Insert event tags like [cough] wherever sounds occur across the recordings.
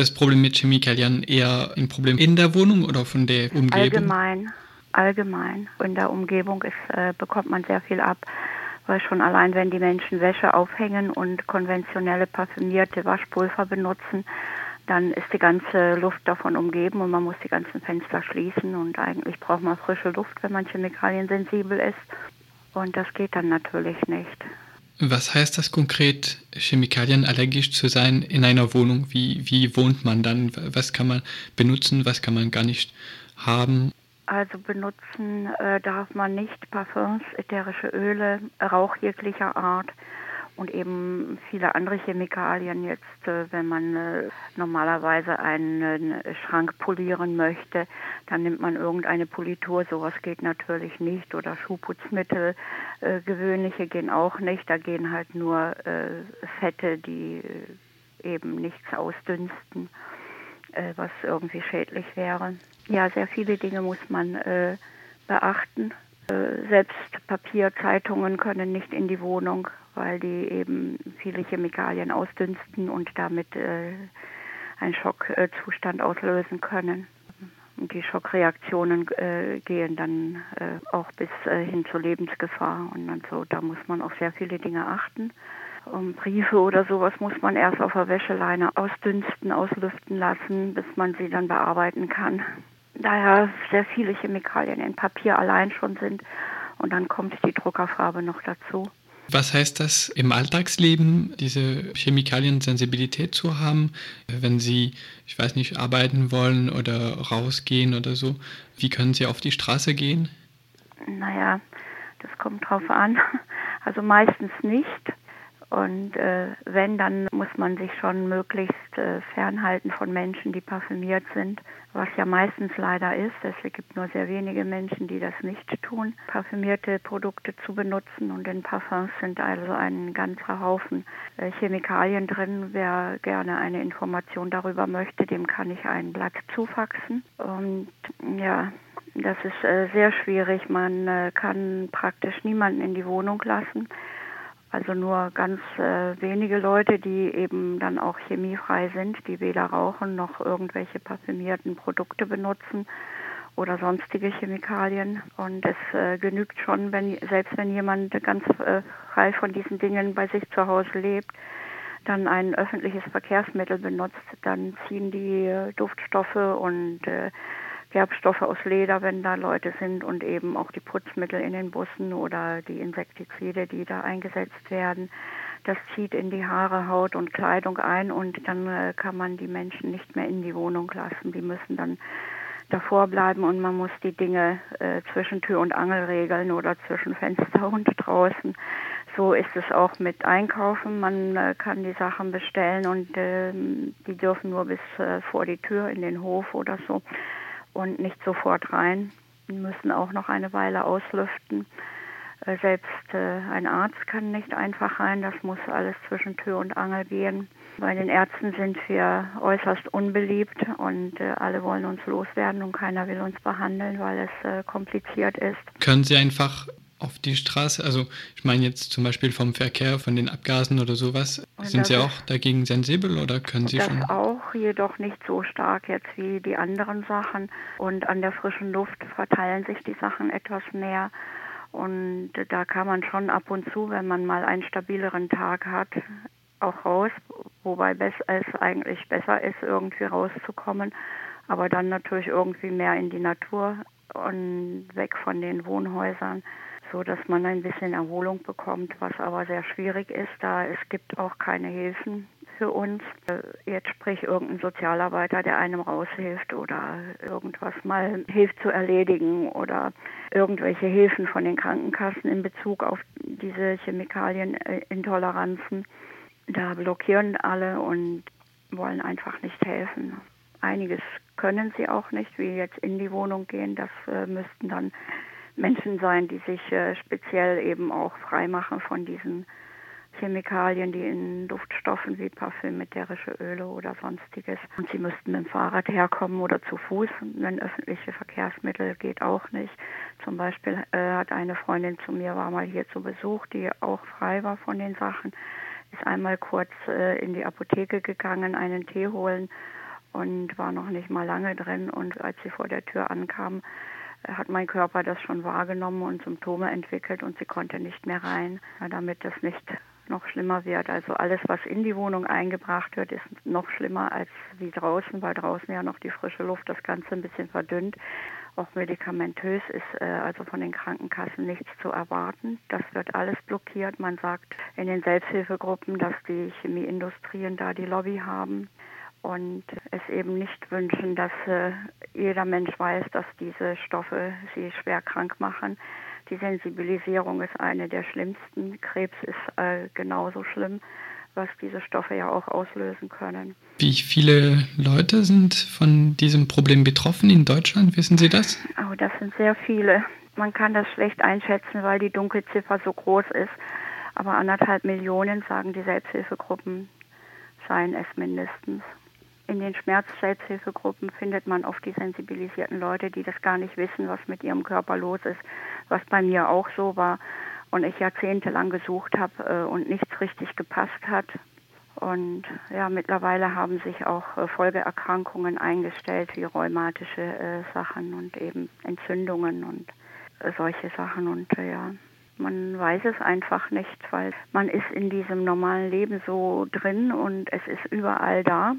das Problem mit Chemikalien eher ein Problem in der Wohnung oder von der Umgebung? Allgemein, allgemein. In der Umgebung ist, äh, bekommt man sehr viel ab, weil schon allein, wenn die Menschen Wäsche aufhängen und konventionelle parfümierte Waschpulver benutzen, dann ist die ganze Luft davon umgeben und man muss die ganzen Fenster schließen und eigentlich braucht man frische Luft, wenn man chemikaliensensibel ist. Und das geht dann natürlich nicht. Was heißt das konkret, chemikalienallergisch zu sein in einer Wohnung? Wie, wie wohnt man dann? Was kann man benutzen, was kann man gar nicht haben? Also benutzen äh, darf man nicht Parfums, ätherische Öle, Rauch jeglicher Art und eben viele andere Chemikalien. Jetzt, äh, wenn man äh, normalerweise einen Schrank polieren möchte, dann nimmt man irgendeine Politur. Sowas geht natürlich nicht. Oder Schuhputzmittel, äh, gewöhnliche gehen auch nicht. Da gehen halt nur Fette, die eben nichts ausdünsten, was irgendwie schädlich wäre. Ja, sehr viele Dinge muss man beachten. Selbst Papierzeitungen können nicht in die Wohnung weil die eben viele Chemikalien ausdünsten und damit äh, einen Schockzustand auslösen können. Und die Schockreaktionen äh, gehen dann äh, auch bis äh, hin zur Lebensgefahr. Und dann so, da muss man auf sehr viele Dinge achten. Um Briefe oder sowas muss man erst auf der Wäscheleine ausdünsten, auslüften lassen, bis man sie dann bearbeiten kann. Daher sehr viele Chemikalien in Papier allein schon sind. Und dann kommt die Druckerfarbe noch dazu. Was heißt das im Alltagsleben, diese Chemikaliensensibilität zu haben, wenn Sie, ich weiß nicht, arbeiten wollen oder rausgehen oder so? Wie können Sie auf die Straße gehen? Naja, das kommt drauf an. Also meistens nicht. Und äh, wenn, dann muss man sich schon möglichst äh, fernhalten von Menschen, die parfümiert sind, was ja meistens leider ist. Es gibt nur sehr wenige Menschen, die das nicht tun, parfümierte Produkte zu benutzen. Und in Parfums sind also ein ganzer Haufen äh, Chemikalien drin. Wer gerne eine Information darüber möchte, dem kann ich ein Blatt zufaxen. Und ja, das ist äh, sehr schwierig. Man äh, kann praktisch niemanden in die Wohnung lassen. Also nur ganz äh, wenige Leute, die eben dann auch chemiefrei sind, die weder rauchen noch irgendwelche parfümierten Produkte benutzen oder sonstige Chemikalien. Und es äh, genügt schon, wenn selbst wenn jemand ganz äh, frei von diesen Dingen bei sich zu Hause lebt, dann ein öffentliches Verkehrsmittel benutzt, dann ziehen die äh, Duftstoffe und äh, Gerbstoffe aus Leder, wenn da Leute sind und eben auch die Putzmittel in den Bussen oder die Insektizide, die da eingesetzt werden. Das zieht in die Haare, Haut und Kleidung ein und dann äh, kann man die Menschen nicht mehr in die Wohnung lassen. Die müssen dann davor bleiben und man muss die Dinge äh, zwischen Tür und Angel regeln oder zwischen Fenster [laughs] und draußen. So ist es auch mit Einkaufen. Man äh, kann die Sachen bestellen und äh, die dürfen nur bis äh, vor die Tür in den Hof oder so und nicht sofort rein. Müssen auch noch eine Weile auslüften. Äh, selbst äh, ein Arzt kann nicht einfach rein, das muss alles zwischen Tür und Angel gehen. Bei den Ärzten sind wir äußerst unbeliebt und äh, alle wollen uns loswerden und keiner will uns behandeln, weil es kompliziert ist. Können Sie einfach auf die Straße? Also ich meine jetzt zum Beispiel vom Verkehr, von den Abgasen oder sowas. Sind Sie auch dagegen sensibel oder können Sie das schon? auch, jedoch nicht so stark jetzt wie die anderen Sachen. Und an der frischen Luft verteilen sich die Sachen etwas mehr. Und da kann man schon ab und zu, wenn man mal einen stabileren Tag hat, auch raus, wobei es eigentlich besser ist, irgendwie rauszukommen, aber dann natürlich irgendwie mehr in die Natur und weg von den Wohnhäusern so dass man ein bisschen Erholung bekommt, was aber sehr schwierig ist, da es gibt auch keine Hilfen für uns. Äh, jetzt sprich irgendein Sozialarbeiter, der einem raushilft oder irgendwas mal hilft zu erledigen oder irgendwelche Hilfen von den Krankenkassen in Bezug auf diese Chemikalienintoleranzen. Da blockieren alle und wollen einfach nicht helfen. Einiges können sie auch nicht, wie jetzt in die Wohnung gehen. Das äh, müssten dann Menschen sein, die sich äh, speziell eben auch frei machen von diesen Chemikalien, die in Duftstoffen wie Parfüm, ätherische Öle oder sonstiges. Und sie müssten mit dem Fahrrad herkommen oder zu Fuß. Wenn öffentliche Verkehrsmittel geht auch nicht. Zum Beispiel äh, hat eine Freundin zu mir, war mal hier zu Besuch, die auch frei war von den Sachen, ist einmal kurz äh, in die Apotheke gegangen, einen Tee holen und war noch nicht mal lange drin. Und als sie vor der Tür ankam, hat mein Körper das schon wahrgenommen und Symptome entwickelt und sie konnte nicht mehr rein, damit das nicht noch schlimmer wird. Also alles, was in die Wohnung eingebracht wird, ist noch schlimmer als wie draußen, weil draußen ja noch die frische Luft das Ganze ein bisschen verdünnt. Auch medikamentös ist äh, also von den Krankenkassen nichts zu erwarten. Das wird alles blockiert. Man sagt in den Selbsthilfegruppen, dass die Chemieindustrien da die Lobby haben und es eben nicht wünschen, dass äh, jeder Mensch weiß, dass diese Stoffe sie schwer krank machen. Die Sensibilisierung ist eine der schlimmsten. Krebs ist äh, genauso schlimm, was diese Stoffe ja auch auslösen können. Wie viele Leute sind von diesem Problem betroffen in Deutschland? Wissen Sie das? Oh, das sind sehr viele. Man kann das schlecht einschätzen, weil die Dunkelziffer so groß ist. Aber anderthalb Millionen, sagen die Selbsthilfegruppen, seien es mindestens in den Schmerz-Selbsthilfegruppen findet man oft die sensibilisierten Leute, die das gar nicht wissen, was mit ihrem Körper los ist, was bei mir auch so war und ich jahrzehntelang gesucht habe äh, und nichts richtig gepasst hat. Und ja, mittlerweile haben sich auch äh, Folgeerkrankungen eingestellt, wie rheumatische äh, Sachen und eben Entzündungen und solche Sachen. Und ja, man weiß es einfach nicht, weil man ist in diesem normalen Leben so drin und es ist überall da.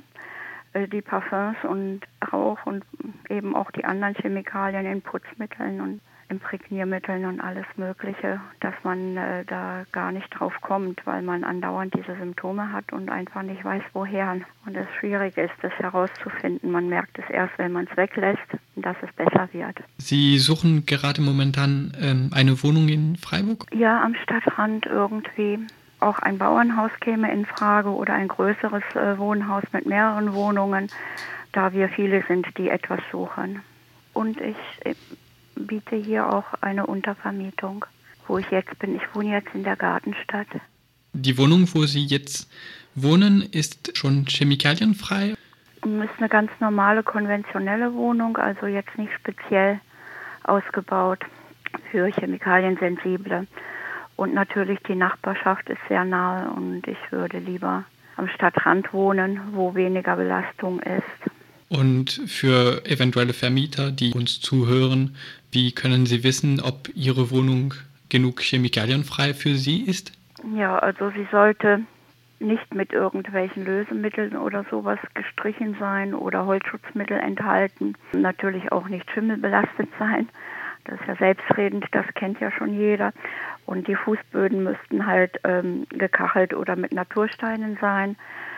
Äh, die Parfums und Rauch und eben auch die anderen Chemikalien in Putzmitteln und Imprägniermitteln und alles Mögliche, dass man äh, da gar nicht drauf kommt, weil man andauernd diese Symptome hat und einfach nicht weiß, woher. Und es schwierig ist, das herauszufinden. Man merkt es erst, wenn man es weglässt, dass es besser wird. Sie suchen gerade momentan ähm, eine Wohnung in Freiburg? Ja, am Stadtrand irgendwie auch ein Bauernhaus käme in Frage oder ein größeres äh, Wohnhaus mit mehreren Wohnungen, da wir viele sind, die etwas suchen. Und ich äh, biete hier auch eine Untervermietung, wo ich jetzt bin. Ich wohne jetzt in der Gartenstadt. Die Wohnung, wo Sie jetzt wohnen, ist schon chemikalienfrei? Ist eine ganz normale, konventionelle Wohnung, also jetzt nicht speziell ausgebaut für Chemikaliensensible. Und natürlich die Nachbarschaft ist sehr nahe und ich würde lieber am Stadtrand wohnen, wo weniger Belastung ist. Und für eventuelle Vermieter, die uns zuhören, wie können Sie wissen, ob Ihre Wohnung genug chemikalienfrei für Sie ist? Ja, also sie sollte nicht mit irgendwelchen Lösemitteln oder sowas gestrichen sein oder Holzschutzmittel enthalten. Natürlich auch nicht schimmelbelastet sein. Das ist ja selbstredend, das kennt ja schon jeder. Und die Fußböden müssten halt ähm, gekachelt oder mit Natursteinen sein.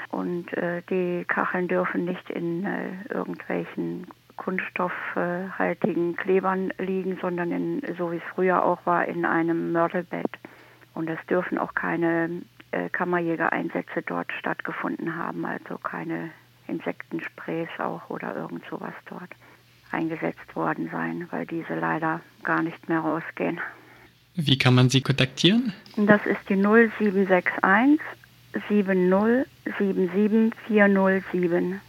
Und äh, die Kacheln dürfen nicht in äh, irgendwelchen kunststoffhaltigen Klebern liegen, sondern in, so wie es früher auch war, in einem Mörtelbett. Und es dürfen auch keine äh, Kammerjägereinsätze dort stattgefunden haben, also keine Insektensprays auch oder irgend sowas dort eingesetzt worden sein, weil diese leider gar nicht mehr rausgehen. Wie kann man Sie kontaktieren? Das ist die 0761 7077 407.